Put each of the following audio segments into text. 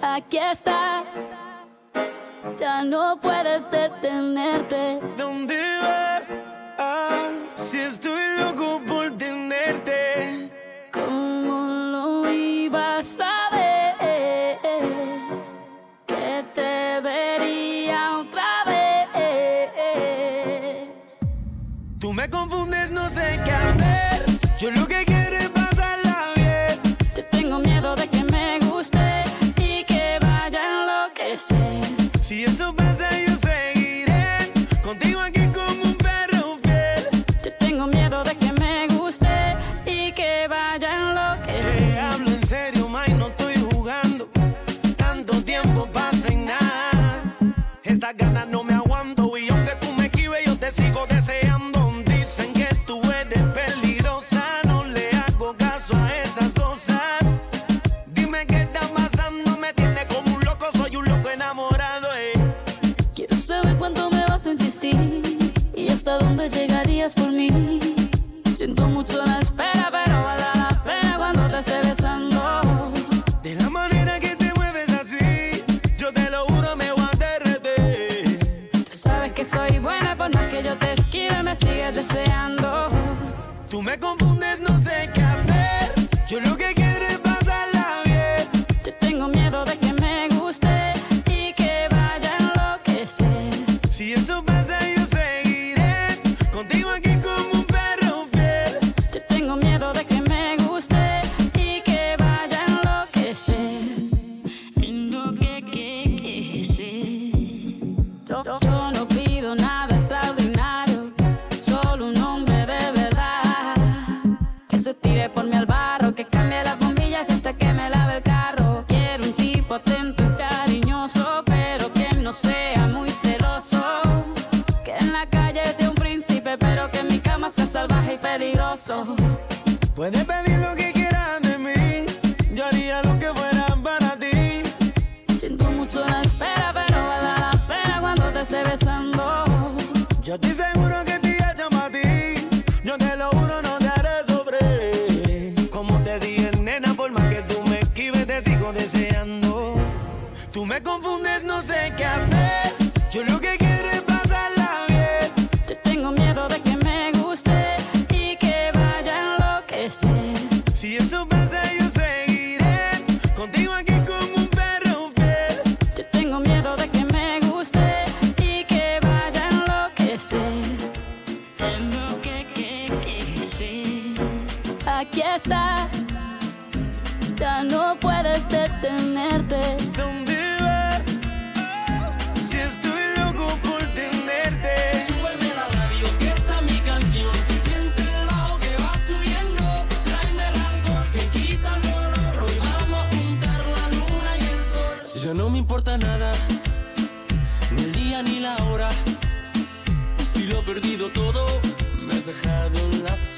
Aquí estás, ya no puedes detenerte. ¿Dónde vas? Ah, si estoy loco por tenerte. ¿Cómo lo ibas a ver? Que te vería otra vez. Tú me confundes, no sé qué hacer. Yo lo See you soon. confundes, no sé qué. ya no puedes detenerte. ¿Dónde vas? Si estoy loco por tenerte. Súbeme la radio que está mi canción. Siente el bajo que va subiendo. Tráeme el alcohol que quita el dolor. Hoy vamos a juntar la luna y el sol. Ya no me importa nada, ni el día ni la hora. Si lo he perdido todo, me has dejado en las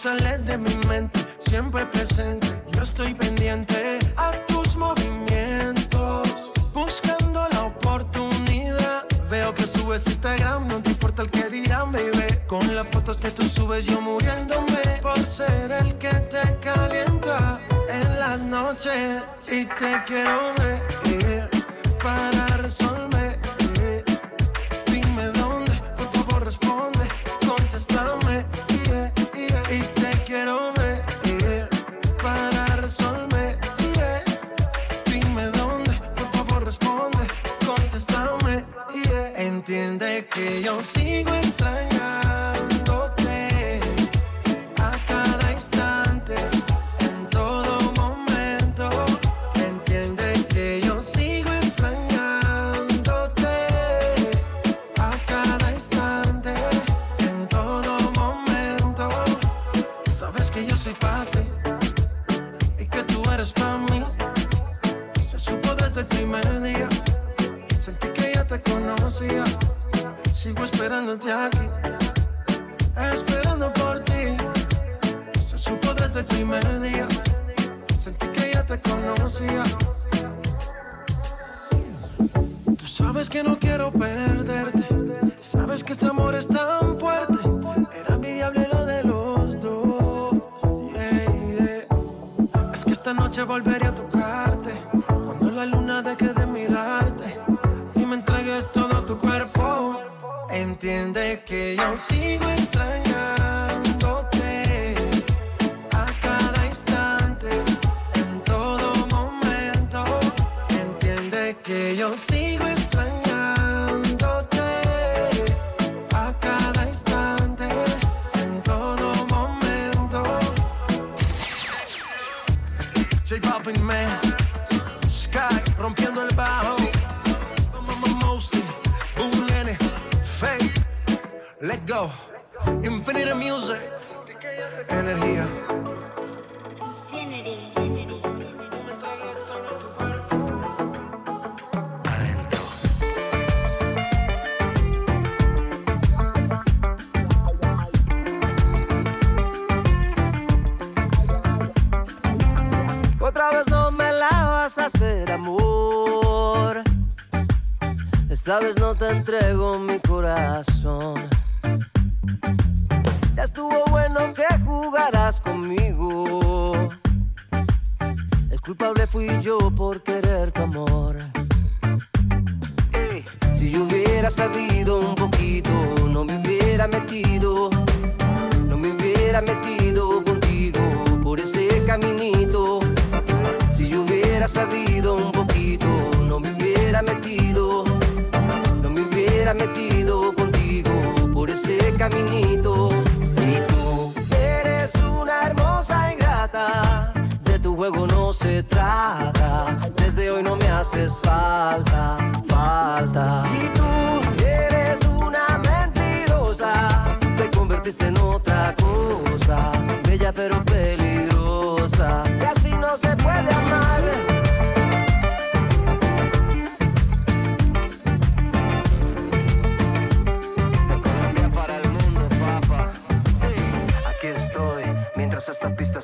Te cuente, no sale de volveré a tocarte. Cuando la luna deje de mirarte y me entregues todo tu cuerpo. Entiende que yo sigo extrañándote a cada instante, en todo momento. Entiende que yo sigo extrañándote a cada instante, Balvin, man. Sky rompiendo el bajo. Mostly, un nene, fake. Let go. Infinite music. Energía. Vez no te entrego mi corazón. Ya estuvo bueno que jugaras conmigo. El culpable fui yo por querer tu amor. Si yo hubiera sabido un poquito, no me hubiera metido, no me hubiera metido contigo por ese caminito. Si yo hubiera sabido un poquito, metido contigo por ese caminito. Y tú eres una hermosa ingrata, de tu juego no se trata. Desde hoy no me haces falta, falta. Y tú eres una mentirosa, te convertiste en otra cosa, bella pero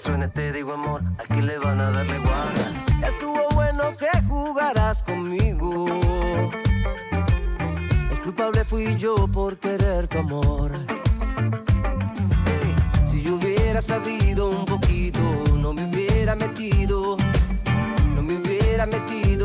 suene te digo amor, aquí le van a darle guarda. Estuvo bueno que jugaras conmigo. El culpable fui yo por querer tu amor. Si yo hubiera sabido un poquito, no me hubiera metido, no me hubiera metido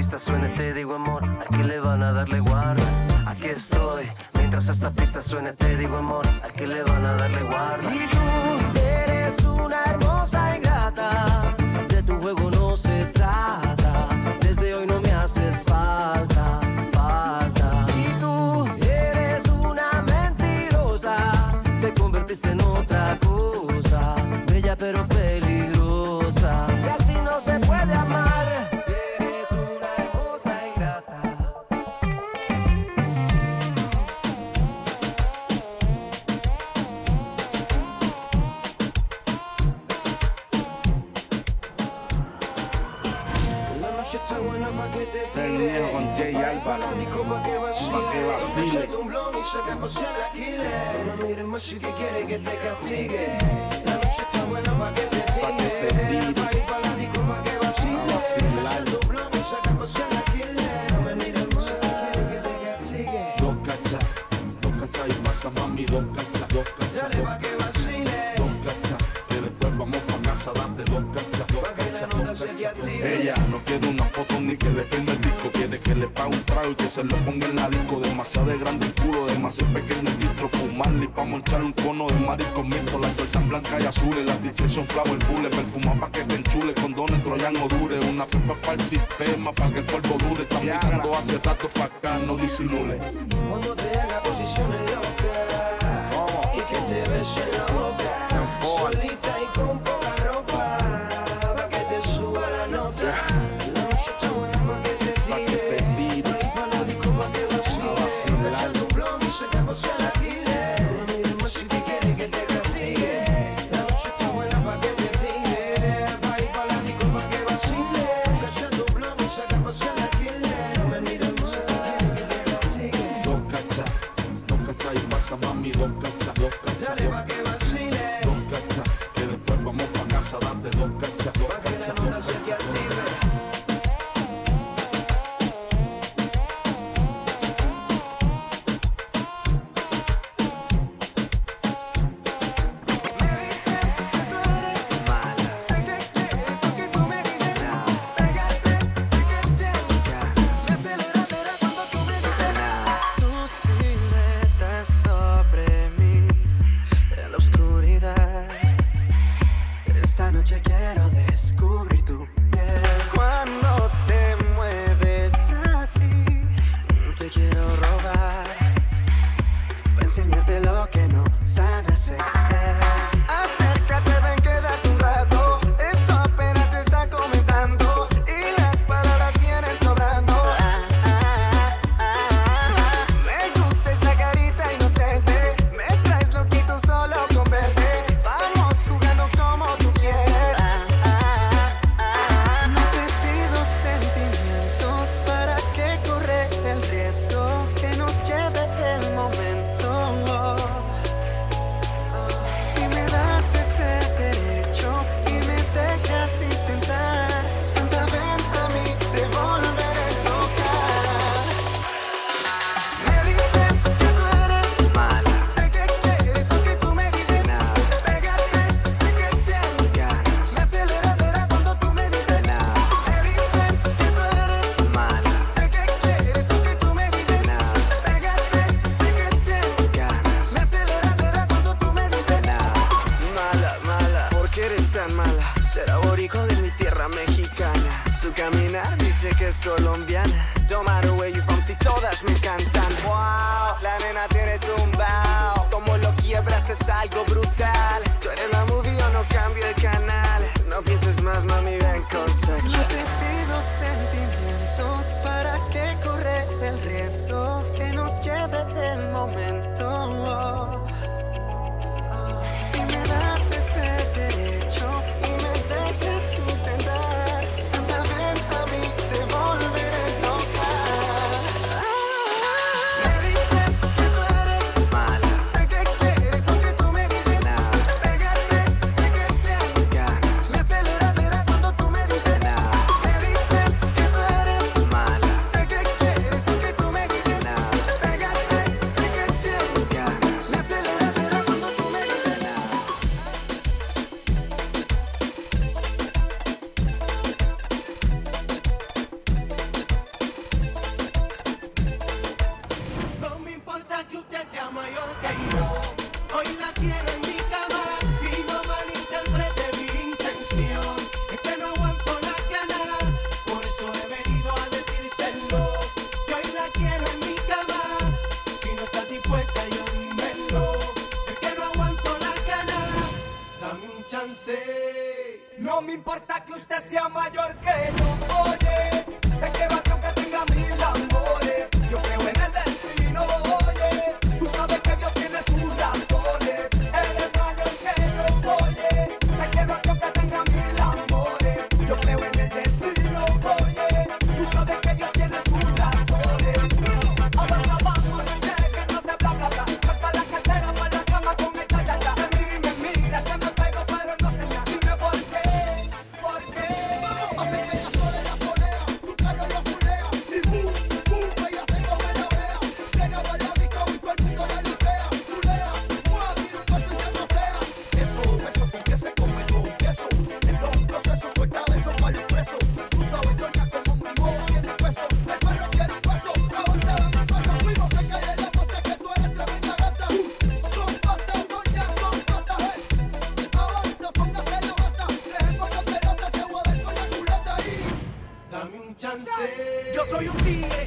pista suene te digo amor, aquí le van a darle guarda. Aquí estoy, mientras esta pista suene te digo amor, aquí le van a darle guarda. Y tú eres una hermosa Absolutely. so you see.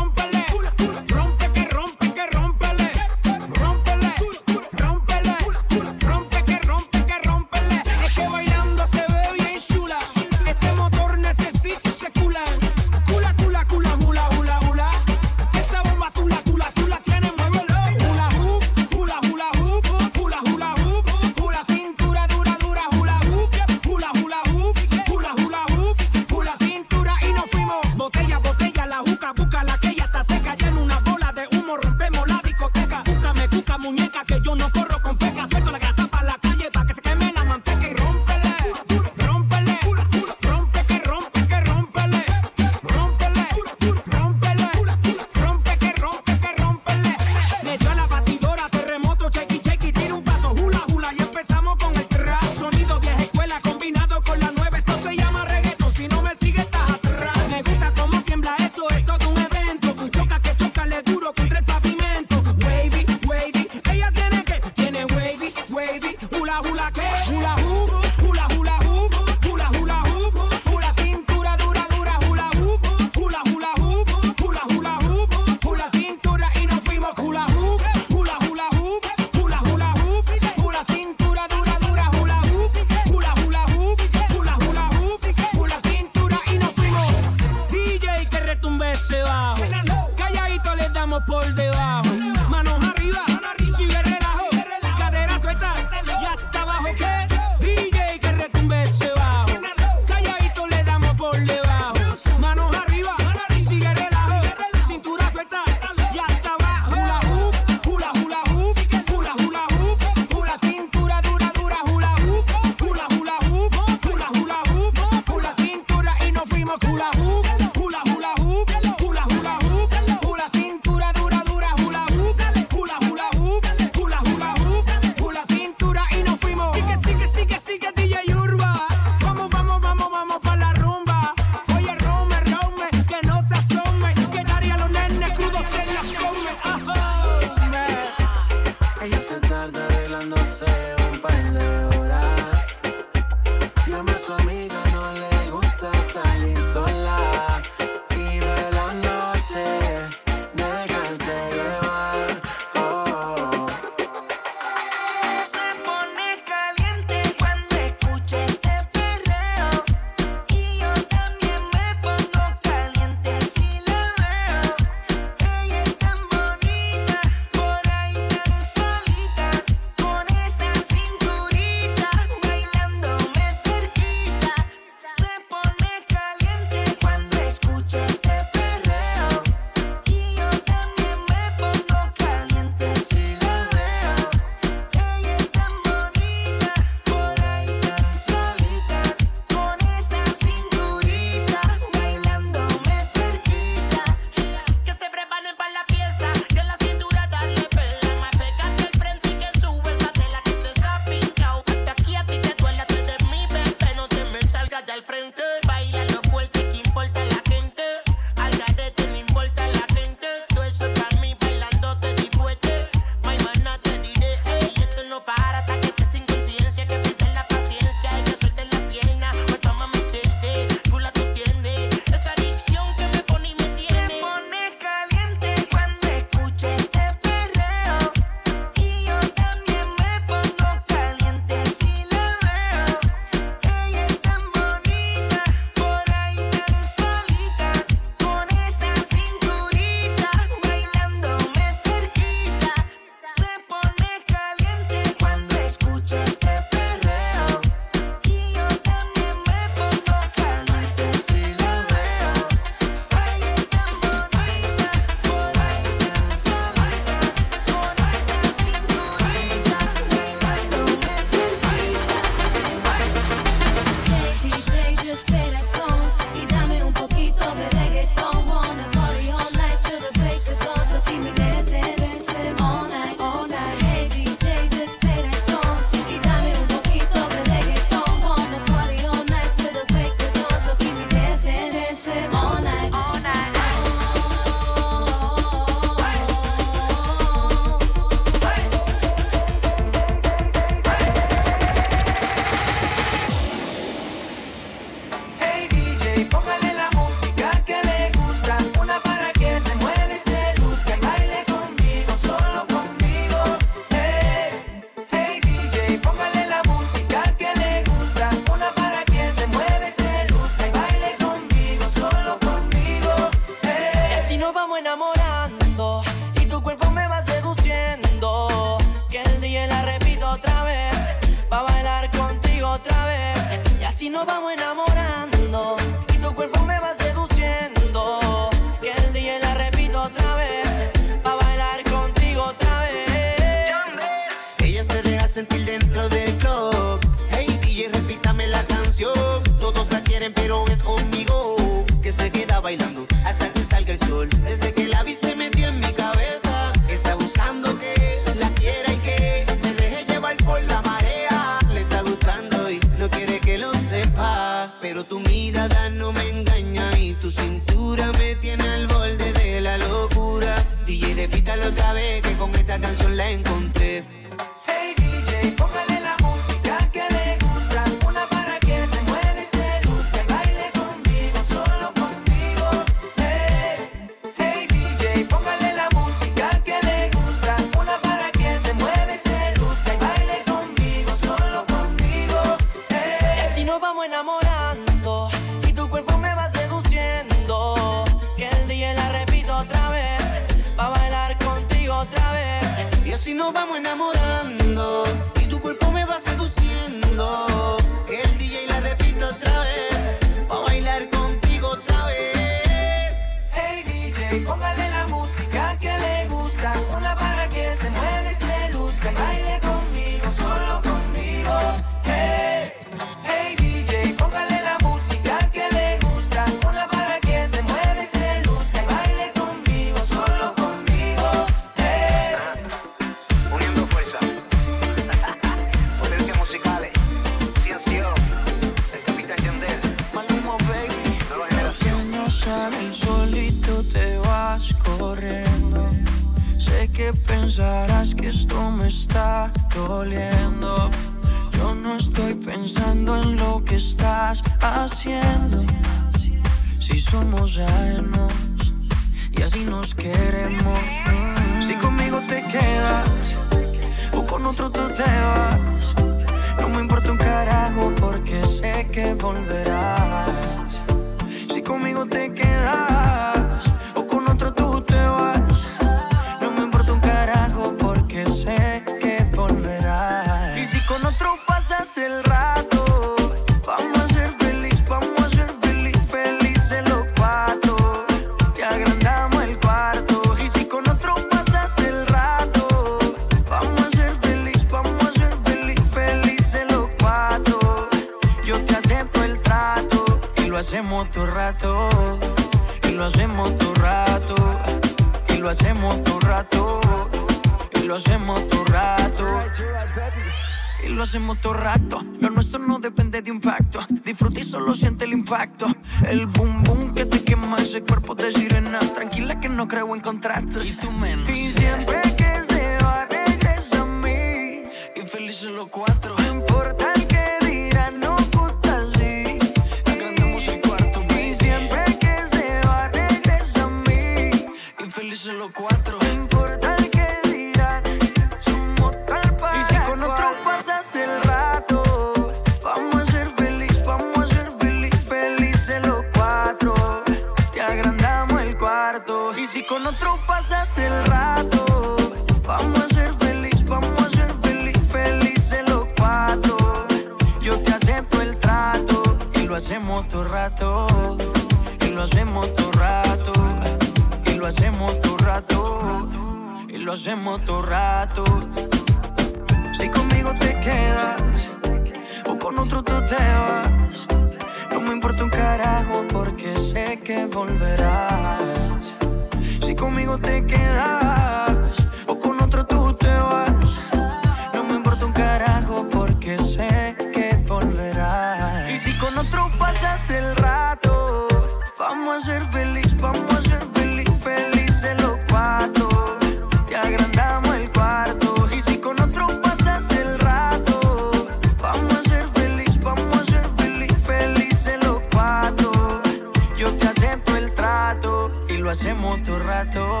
hacemos tu rato.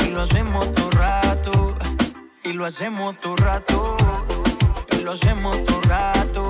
Y lo hacemos tu rato. Y lo hacemos tu rato. Y lo hacemos tu rato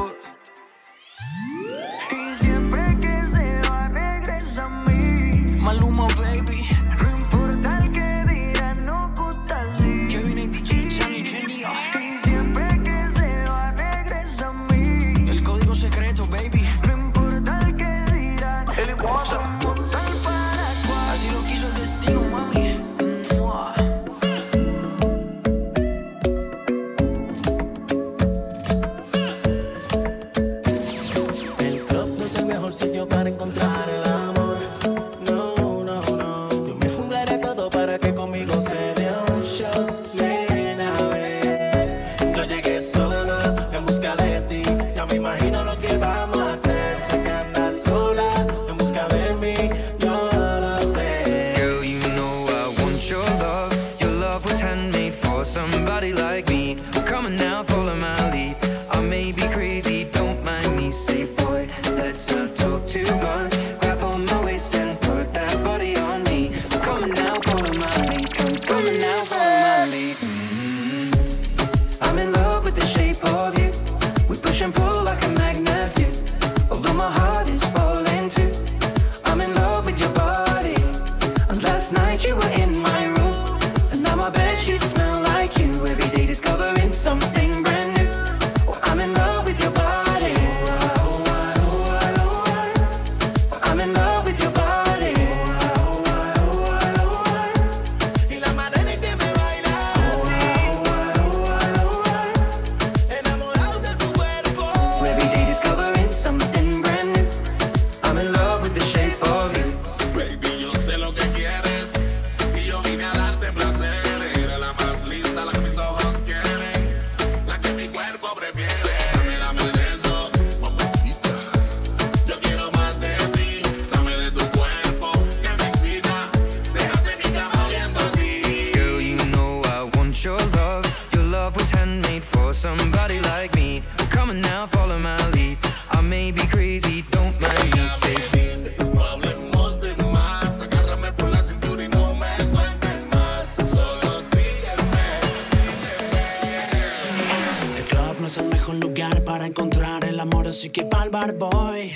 al bar boy.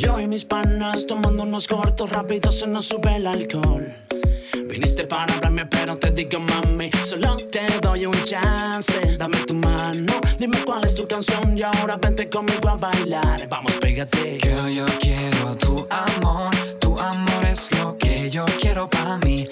Yo y mis panas tomando unos cortos rápidos se nos sube el alcohol. Viniste para hablarme, pero te digo, mami, solo te doy un chance. Dame tu mano, dime cuál es tu canción y ahora vente conmigo a bailar. Vamos, pégate. Que yo quiero tu amor, tu amor es lo que yo quiero para mí.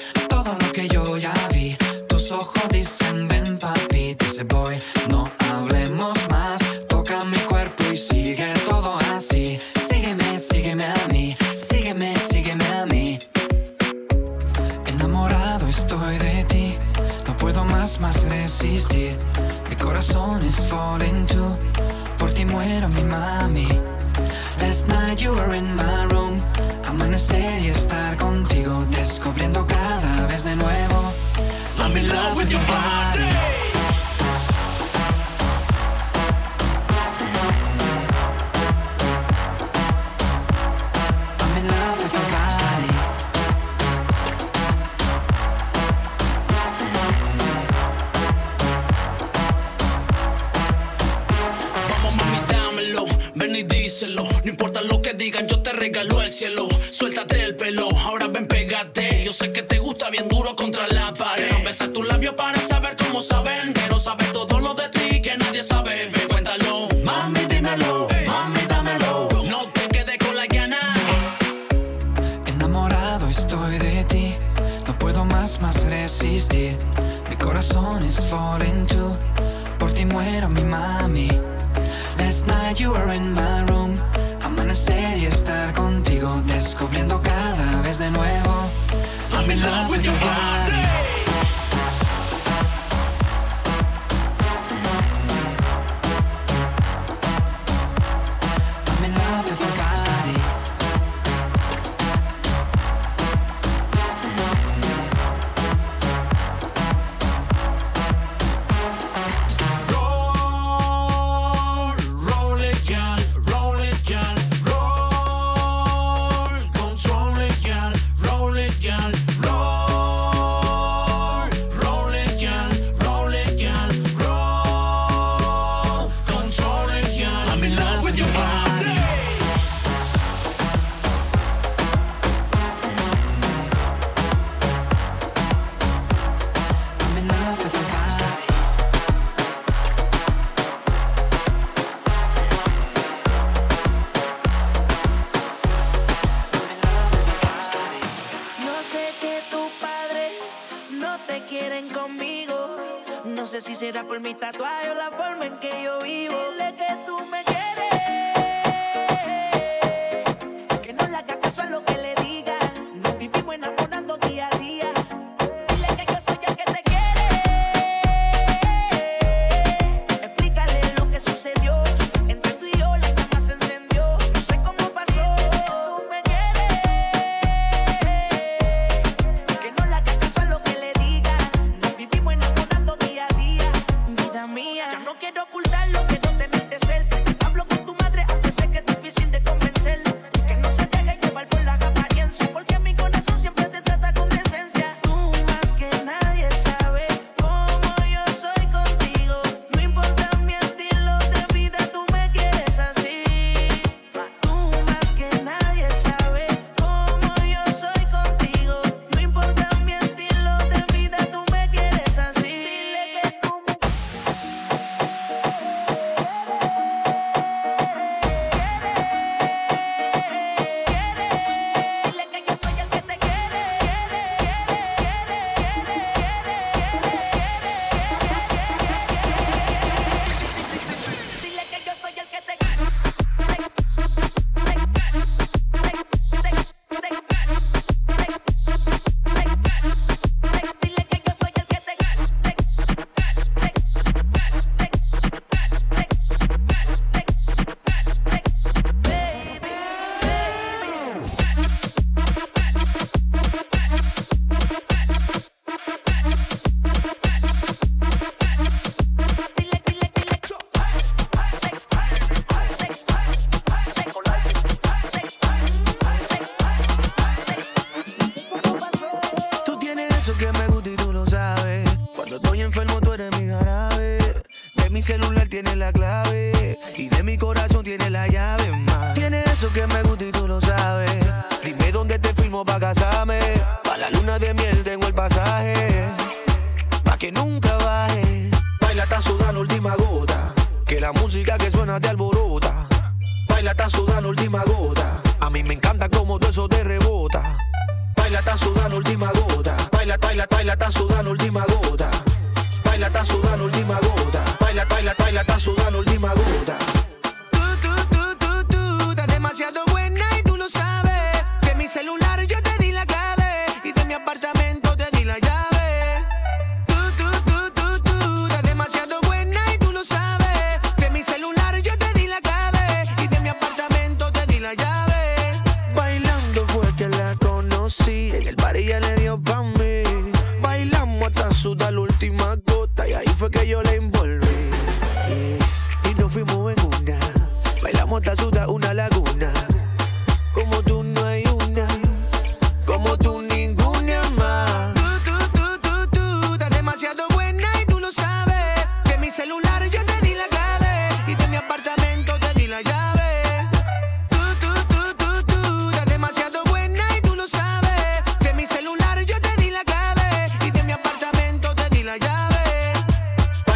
Amanecer y estar contigo, descubriendo cada vez de nuevo. I'm in love with your body. suéltate el pelo, ahora ven, pégate. Yo sé que te gusta bien duro contra la pared. Quiero besar tus labios para saber cómo saben love with your body.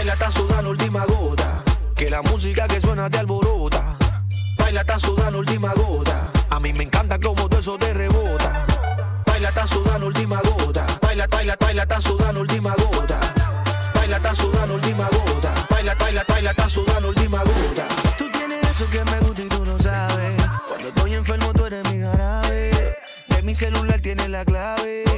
Baila hasta sudar la última gota. Que la música que suena te alborota. Baila hasta sudar la última gota. A mí me encanta como todo eso te rebota. Baila hasta sudar la última gota. Baila, baila, baila hasta sudar última gota. Baila hasta sudar la última gota. Baila, baila, baila hasta sudar última gota. Tú tienes eso que me gusta y tú no sabes. Cuando estoy enfermo tú eres mi jarabe. De mi celular tienes la clave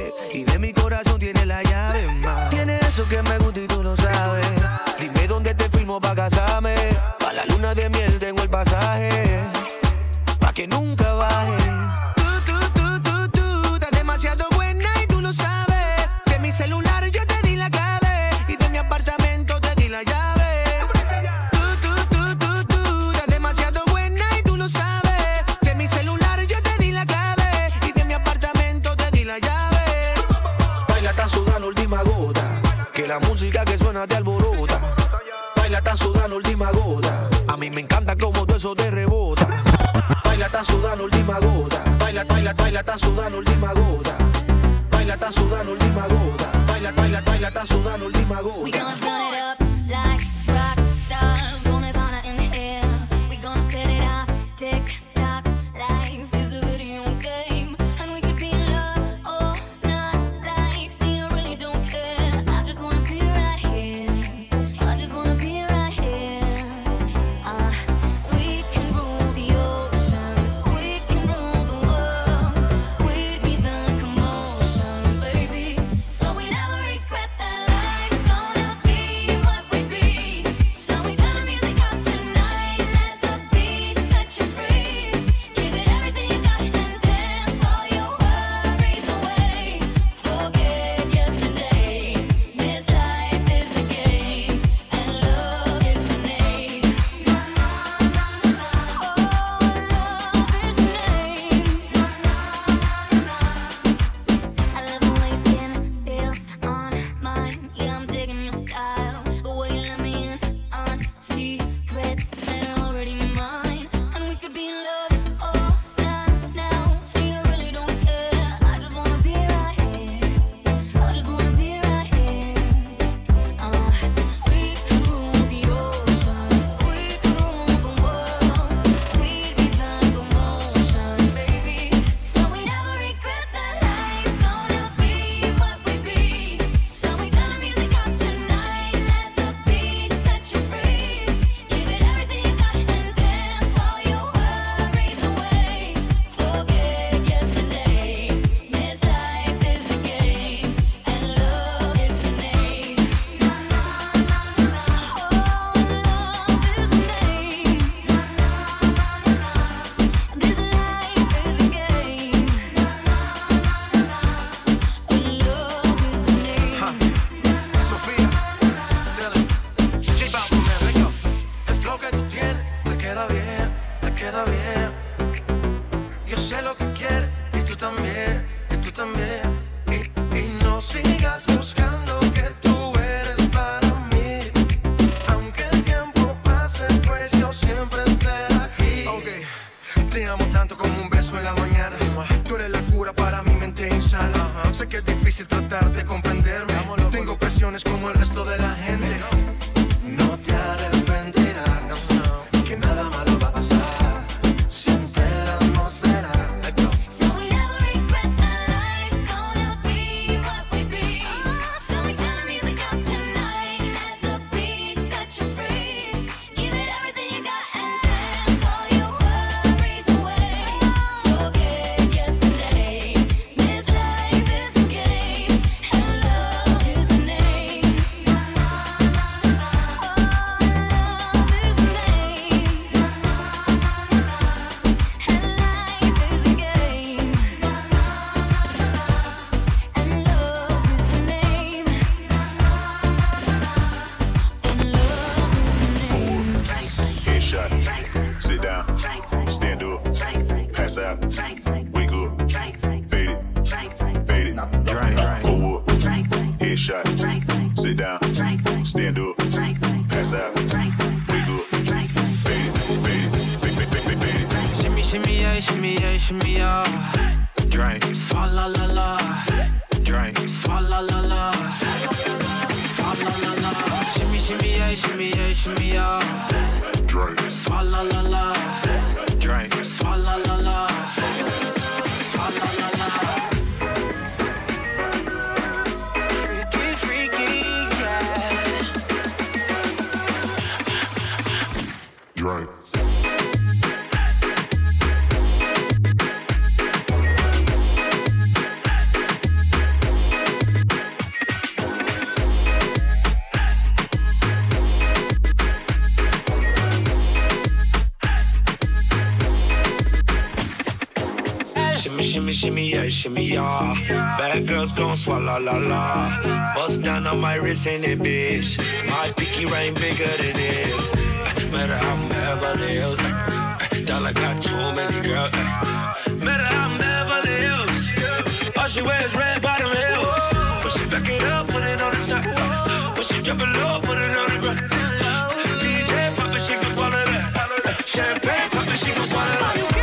We sudando última gota. Baila, baila, baila, está sudando última gota. Baila, está sudando última gota. Baila, baila, baila, está sudando última gota. Bad girls gon' swallow la la. Bust down on my wrist in it, bitch. My pinky ring bigger than this. Matter I'm Beverly Hills. Dollar got too many girls. Matter I'm Beverly Hills. All she wears red bottom heels. Push it back it up, put it on the top. Push it drop it low, put it on the ground. DJ pop it, she gon' swallow that. Champagne pop it, she gon' swallow that.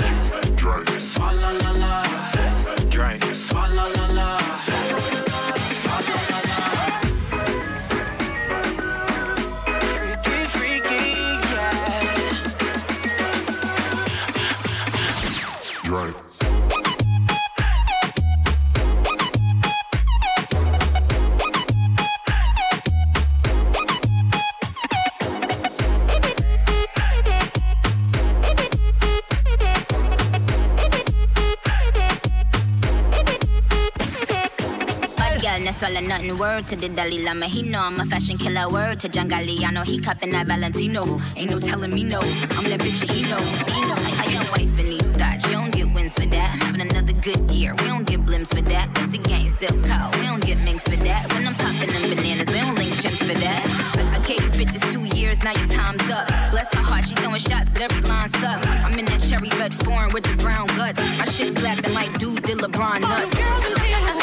Word to the Dalai Lama. He know I'm a fashion killer. Word to John Galliano. He cupping that Valentino. Ain't no telling me no. I'm that bitch and he know. Know. I, I young wife in these thoughts. You don't get wins for that. I'm having another good year. We don't get blimps for that. That's the gang still call. We don't get minks for that. When I'm popping them bananas, we don't link chimps for that. I, I gave these bitches two years. Now your time's up. Bless her heart. She throwing shots, but every line sucks. I'm in that cherry red foreign with the brown guts. My shit slapping like dude did LeBron nuts.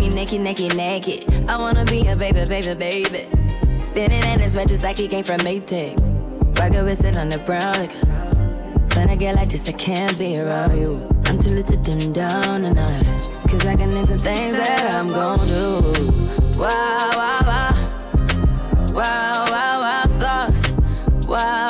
Me naked, naked, naked. I wanna be a baby, baby, baby. Spinning in his red just like he came from Maytag. Rocket with it on the brown. Like, when I get like this, I can't be around you. I'm too little to dim down a. Cause I can into things that I'm gon' do. Wow, wow, wow. Wow, wow, wow, thoughts. Wow.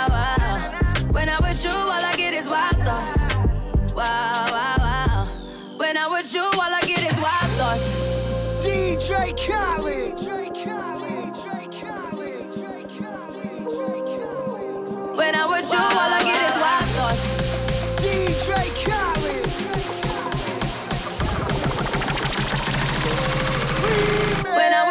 When I'm with you, all I get is wild thoughts. DJ Khaled. When I'm with you, all I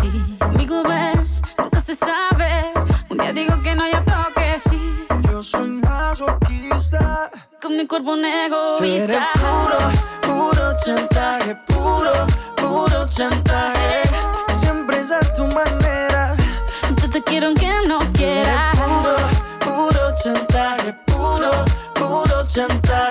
Mi cuerpo un egoísta. puro, puro chantaje, puro, puro chantaje. Siempre es a tu manera. Yo te quiero aunque no quieras. Puro, puro chantaje, puro, puro chantaje.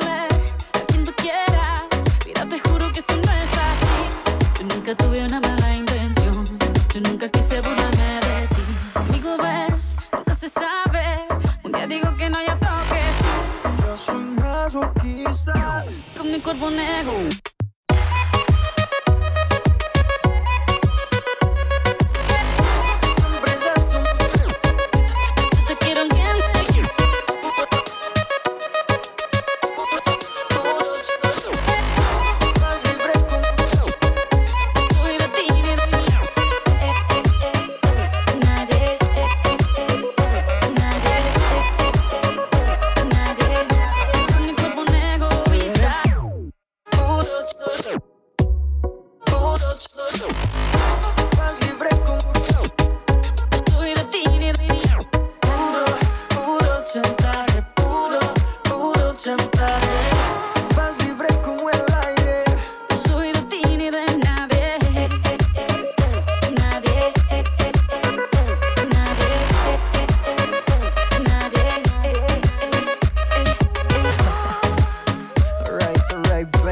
nunca tuve una mala intención. Yo nunca quise burlarme de ti. Conmigo ves, nunca se sabe. Un día digo que no, y otro que sí. Yo soy masoquista. Con mi cuerpo negro.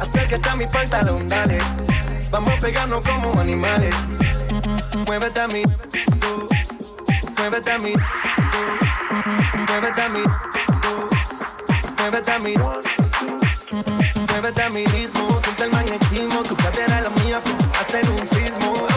Acércate a mi pantalón, dale. Vamos a pegarnos como animales. Muévete a mí. Muévete a mí. Muévete a mí. Muévete a mí. Muévete a mi ritmo, siente el magnetismo, tu cadera es la mía, hacer un sismo.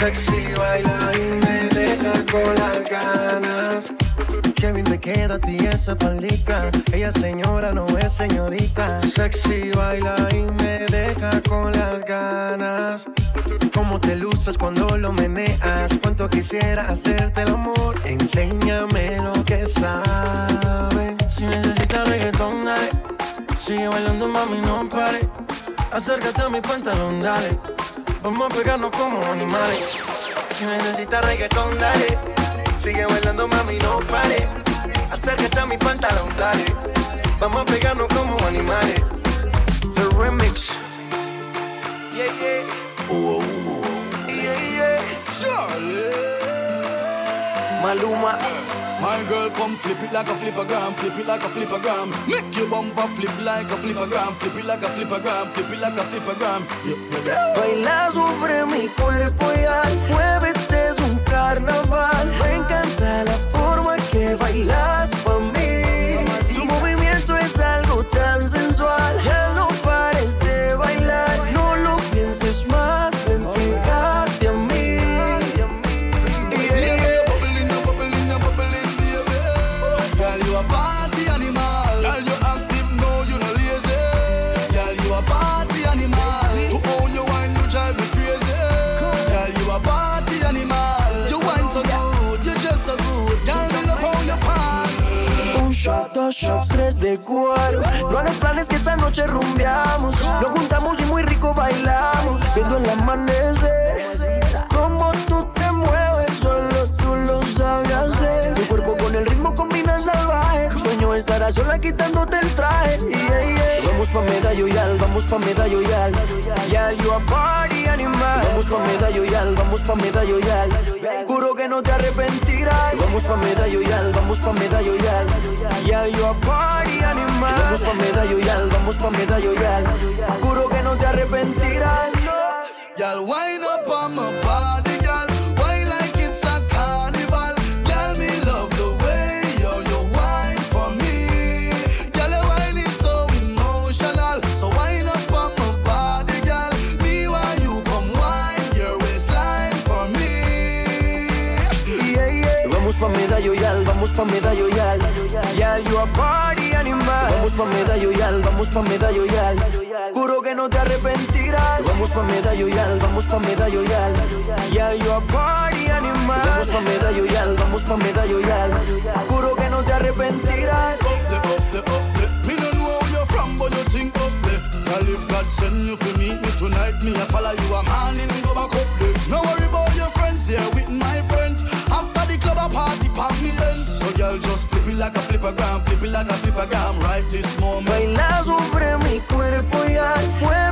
Sexy baila y me deja con las ganas. Qué bien te queda a ti esa faldita. Ella señora no es señorita. Sexy baila y me deja con las ganas. Cómo te luces cuando lo meneas. Cuánto quisiera hacerte el amor. Enséñame lo que sabes. Si necesitas reggaetón, dale. Sigue bailando, mami, no pare. Acércate a mi pantalón, dale. Vamos a pegarnos como animales. Si necesitas reggaetón, dale. Sigue bailando, mami, no pare. Acércate a mi pantalón, dale. Vamos a pegarnos como animales. The remix. Yeah, yeah. Yeah, yeah. Maluma. My girl, come flip it like a flippergram, flip it like a flippergram. Make your bumper flip like a flippergram, flip it like a flippergram, flip it like a flippergram. Baila sobre mi cuerpo y al muévete es un carnaval. Me encanta la forma que bailas shots, tres de cuatro. No hagas planes que esta noche rumbeamos. Nos juntamos y muy rico bailamos. Viendo el amanecer. Sueño estar a sola quitándote el traje. Yeah, yeah. Vamos pa' medallo y al, vamos pa' medallo y al. Yeah, you a party animal. Vamos pa' medallo y al, vamos pa' medallo y al. Juro que no te arrepentirás. Vamos pa' medallo y al, vamos pa' medallo y al. Yeah, you a party animal. Vamos pa' medallo y al, vamos pa' medallo y al. Juro que no te arrepentirás. Girl, wind up on my body, vamos pa' medallo y al. Yeah, you a party animal. Vamos pa' medallo y al, vamos pa' medallo y al. Juro que no te arrepentirás. Vamos pa' medallo y al, vamos pa' medallo y al. Yeah, you a party animal. Vamos pa' medallo y al, vamos pa' medallo y al. Juro que no te arrepentirás. But you think up there. Girl, if God send you to meet me tonight, me I follow you a man and go back up there. No worry about your friends, they're with my friends. A party, then. So girl, just flip it like a flippergram, flip it like a flipper flippergram right this moment. Baila sobre mi cuerpo y al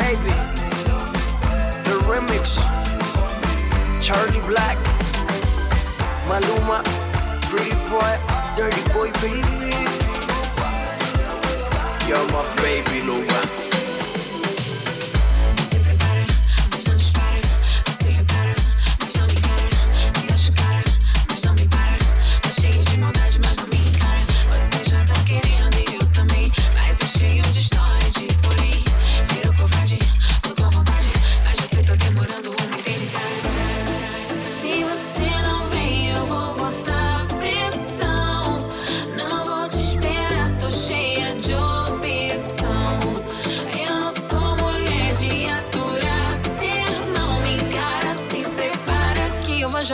baby. The remix. Charlie Black. Maluma. Pretty boy. Dirty boy, baby. You're my baby, Lou.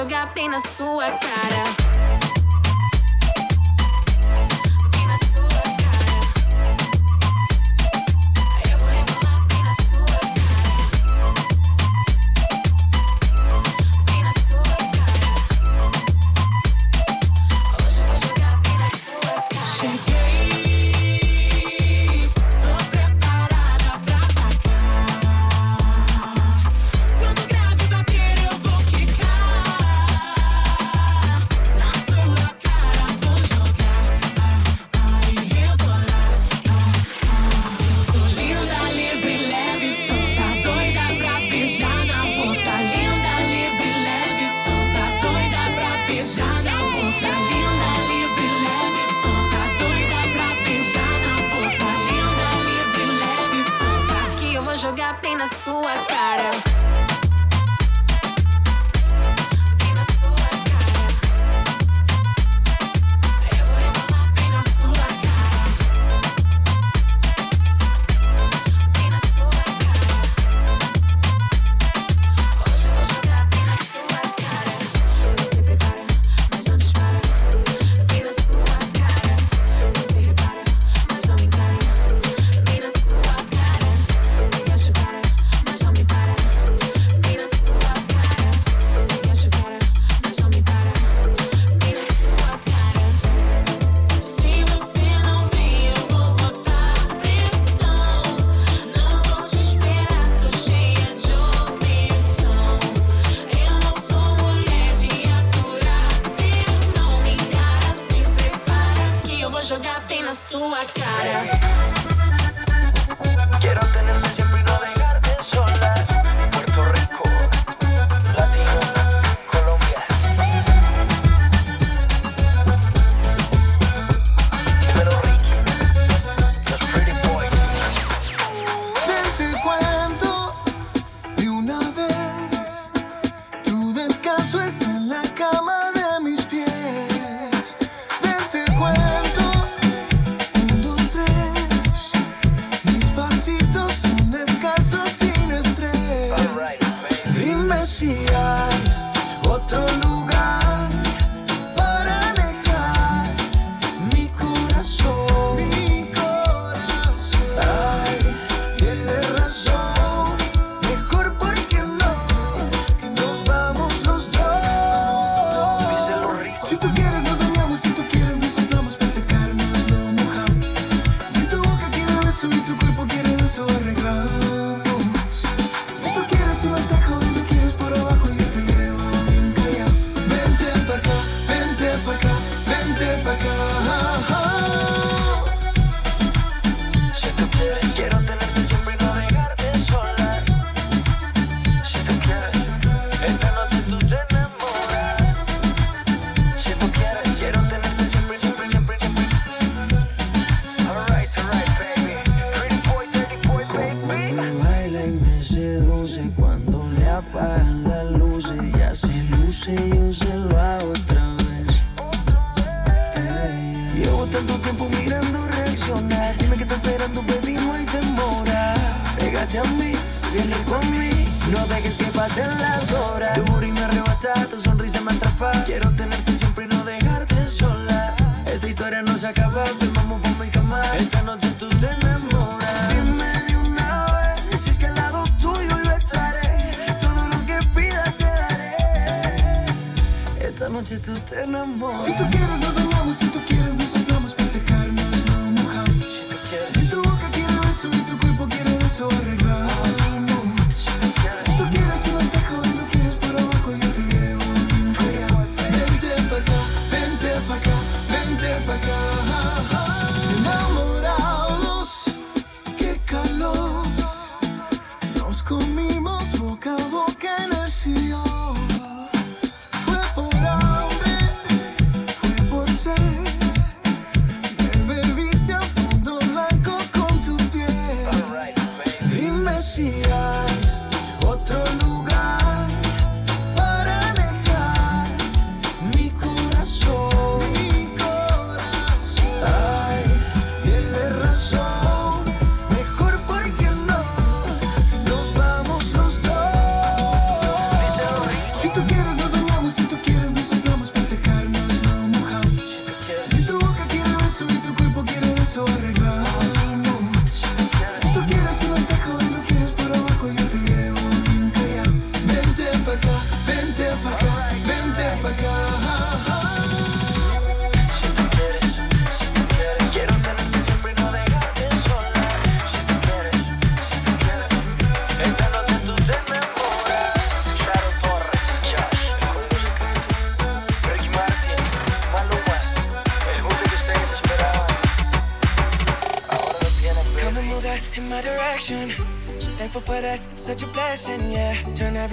jogar bem na sua cara.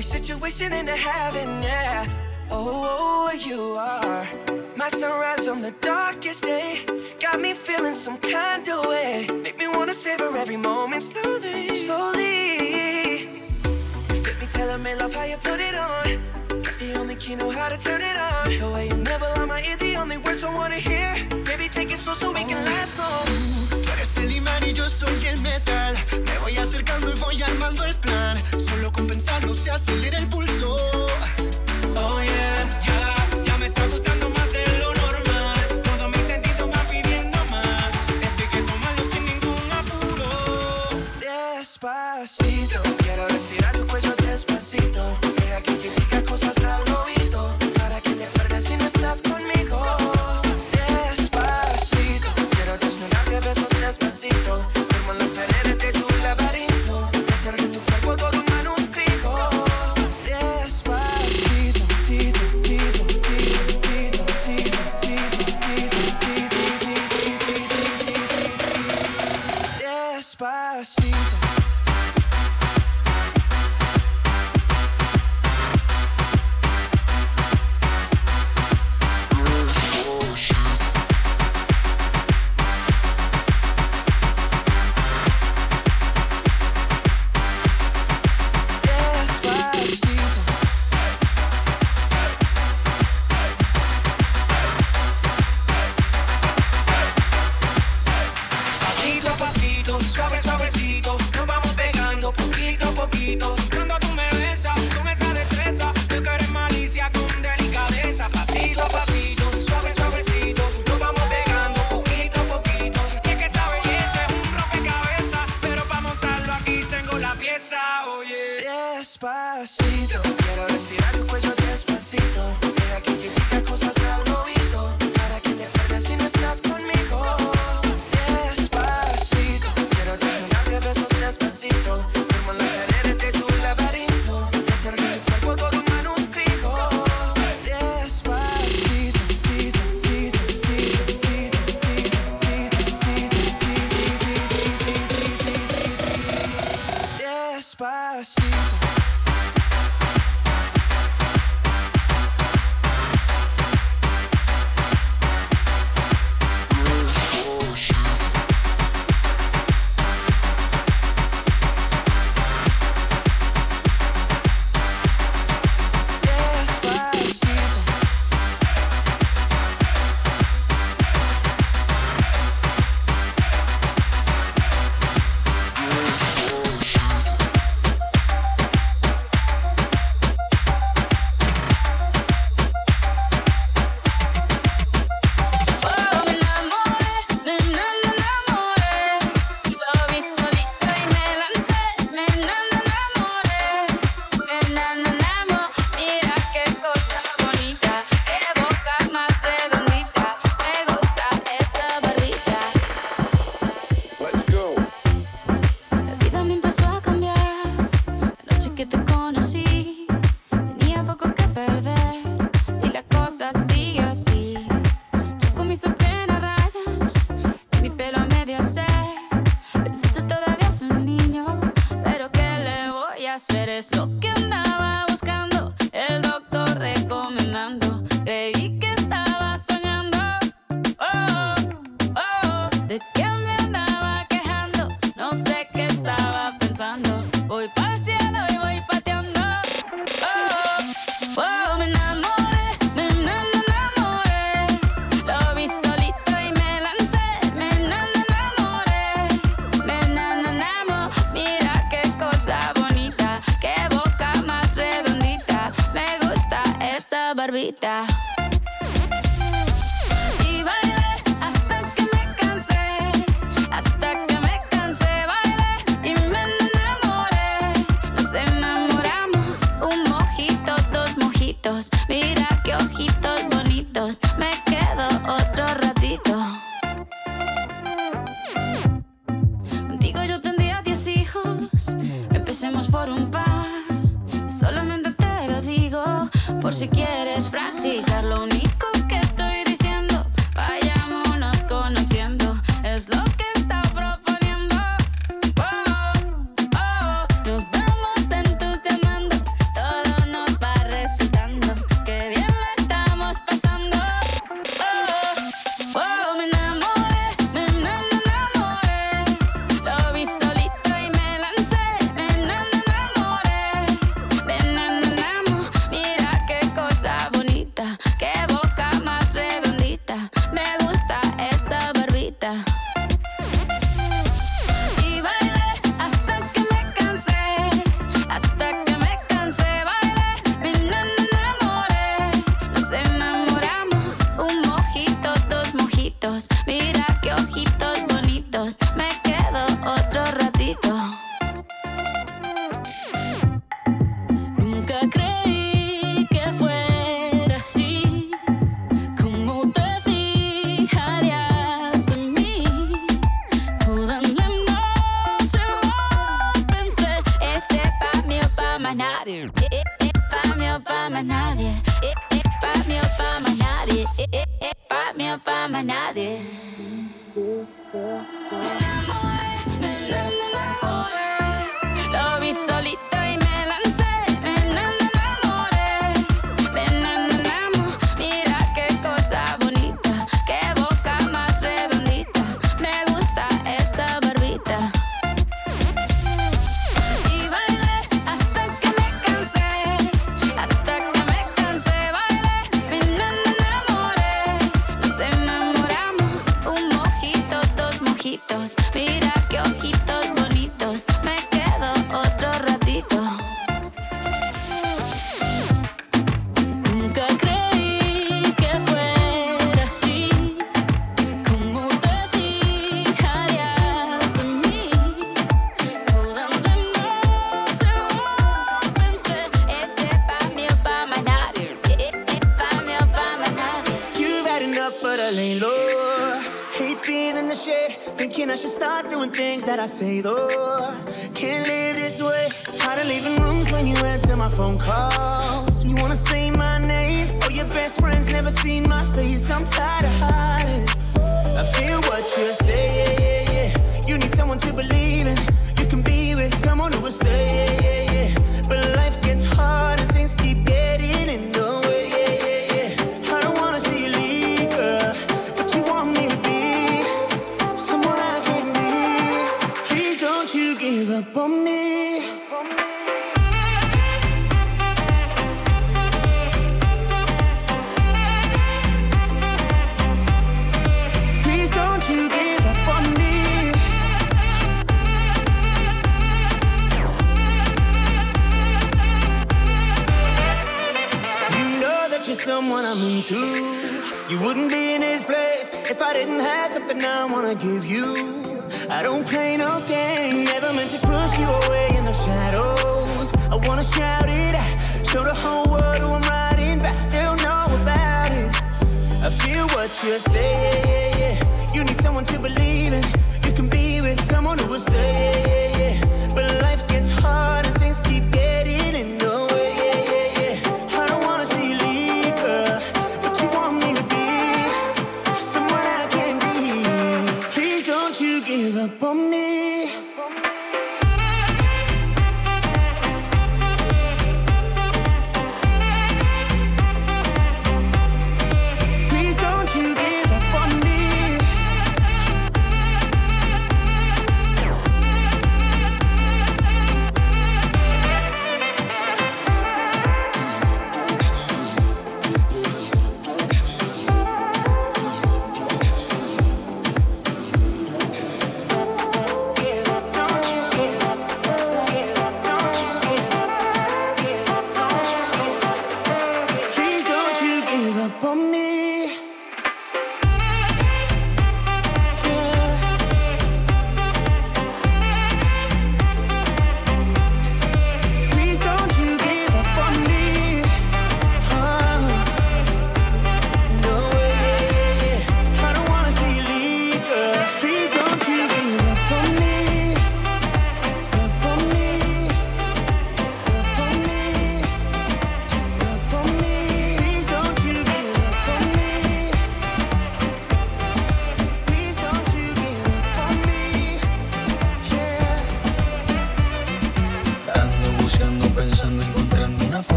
Every situation into heaven, yeah. Oh, oh, oh, you are my sunrise on the darkest day. Got me feeling some kind of way. Make me wanna savor every moment slowly, slowly. You fit me, tell me love how you put it on. the only key know how to turn it on. The way you never lie, my ear, the only words I wanna hear. Baby, take it slow so we can last long. Tú eres el imán y yo soy el metal. Me voy acercando y voy armando el plan. Solo con pensarlo se acelera el pulso.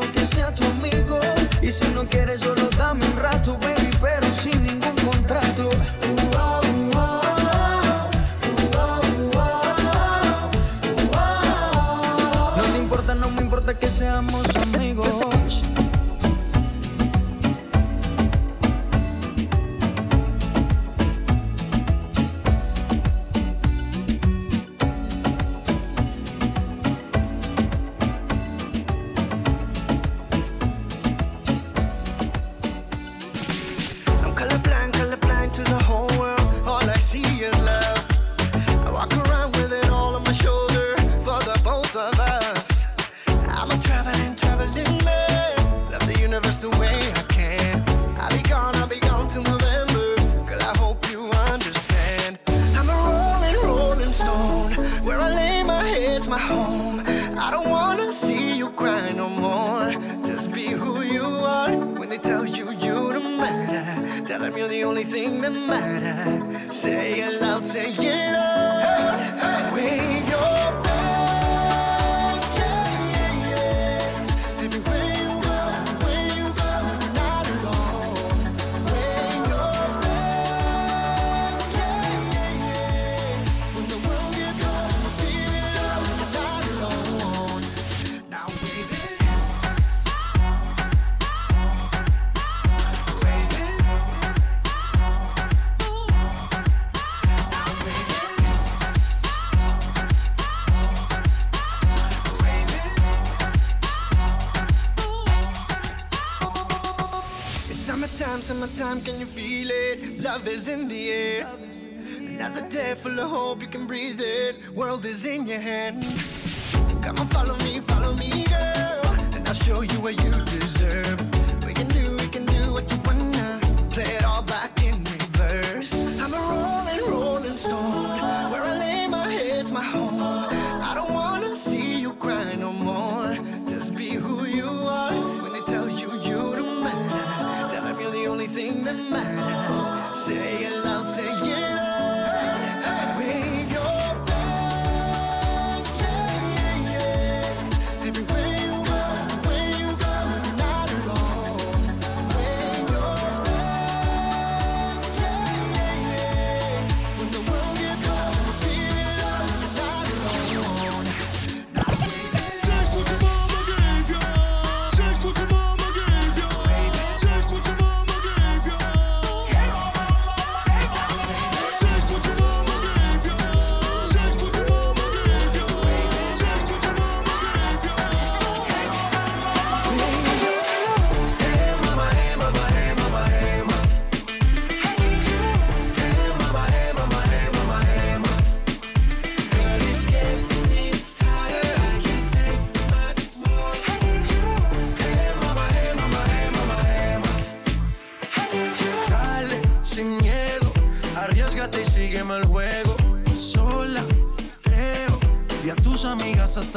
que sea tu amigo. Y si no quieres, solo dame un rato, baby, pero sin ningún contrato. No te importa, No me importa que seamos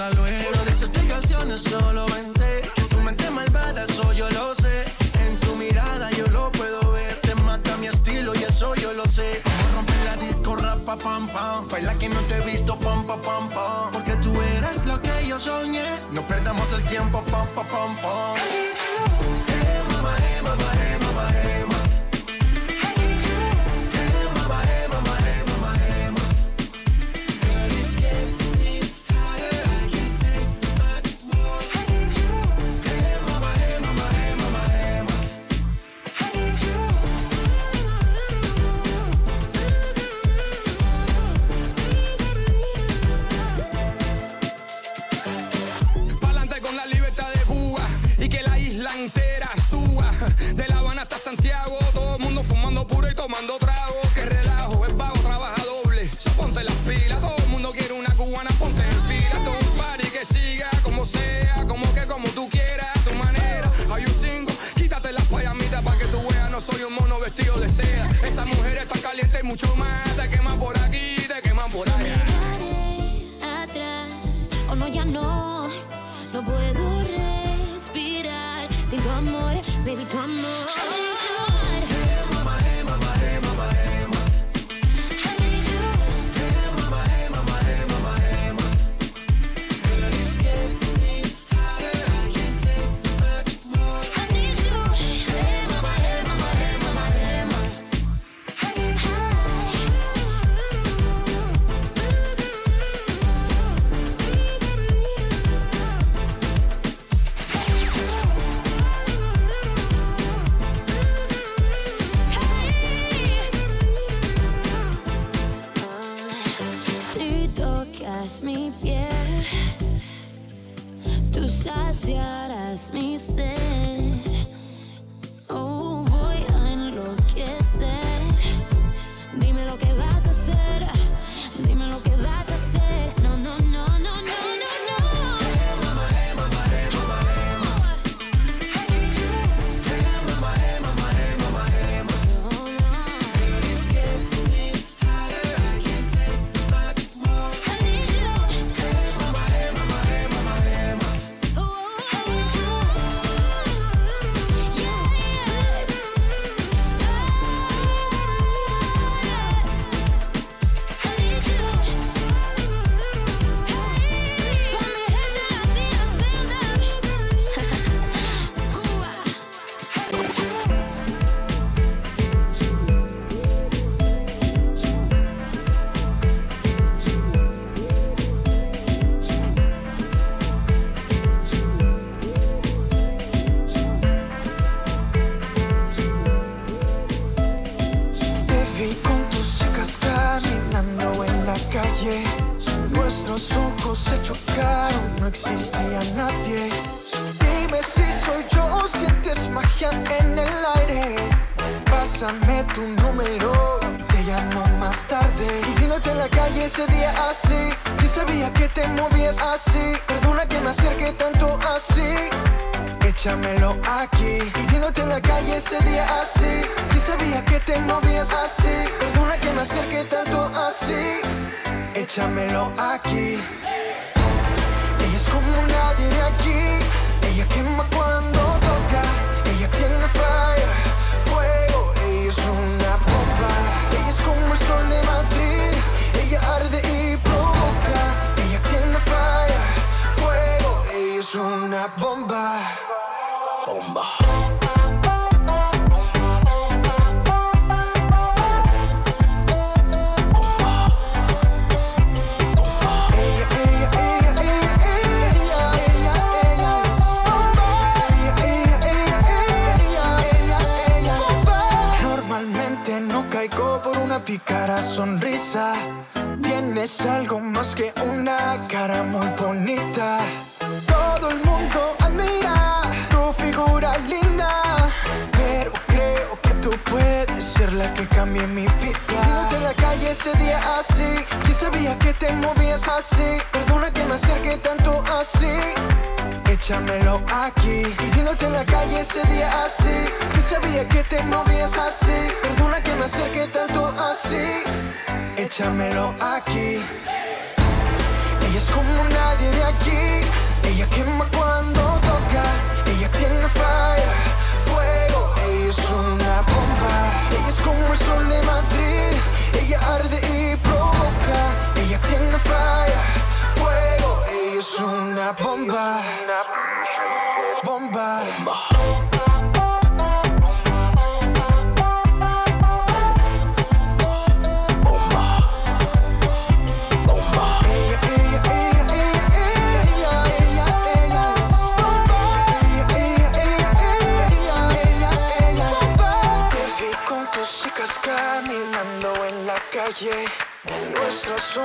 hasta luego. No des explicaciones, solo vente. Tu mente malvada, eso yo lo sé. En tu mirada yo lo puedo ver. Te mata mi estilo y eso yo lo sé. Vamos a romper la disco, rapa, pam, pam. Baila que no te he visto, pam, pam, pam, pam. Porque tú eres lo que yo soñé. No perdamos el tiempo, pam, pam,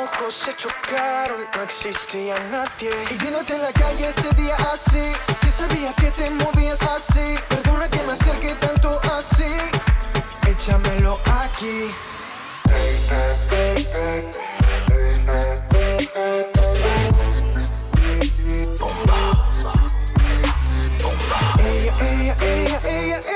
ojos se chocaron, no existía nadie. Y viéndote en la calle ese día así Que sabía que te movías así Perdona que me acerque tanto así Échamelo aquí. Ella, ella, ella, ella, ella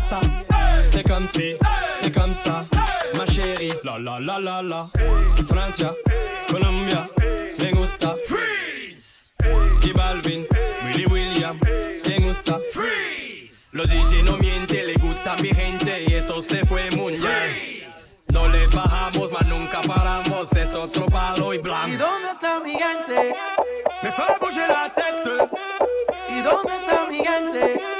Apenas comienza. C'est comme si, c'est comme ça, ma chérie. La la la la la. Francia, Colombia, me gusta. Freeze. Y Balvin, Willy William, me gusta. Freeze. Los DJ no mienten, le gusta a mi gente y eso se fue muy bien. No le bajamos, mas nunca paramos, es otro palo y ¿Y blanco. dónde está mi gente? Me fue bouger la tête. ¿Y dónde está mi gente?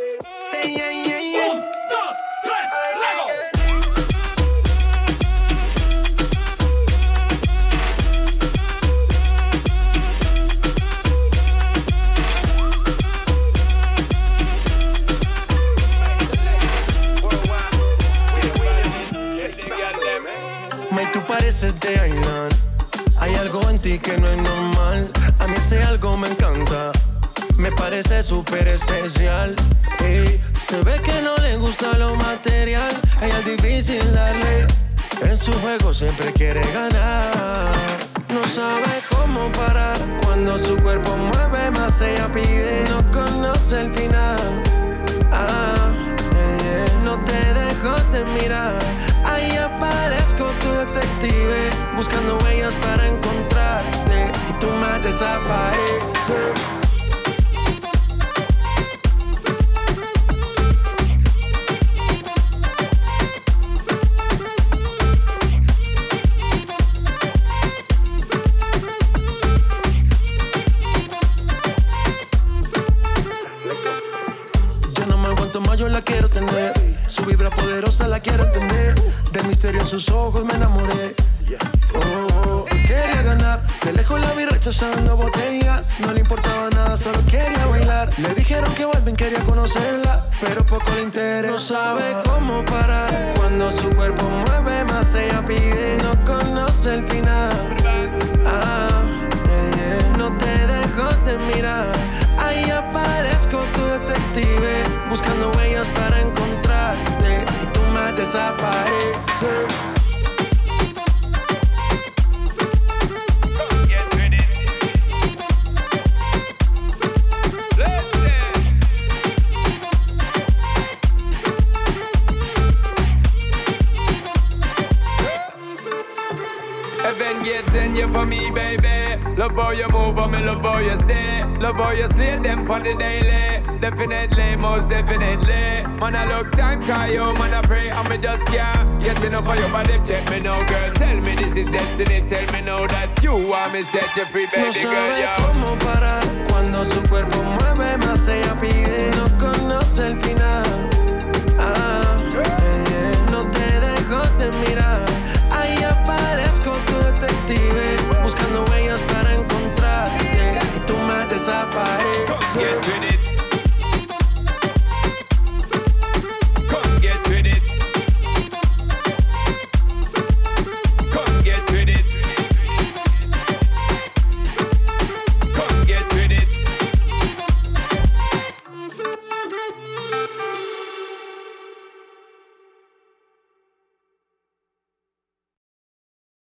Sí, yeah, yeah, yeah. Siempre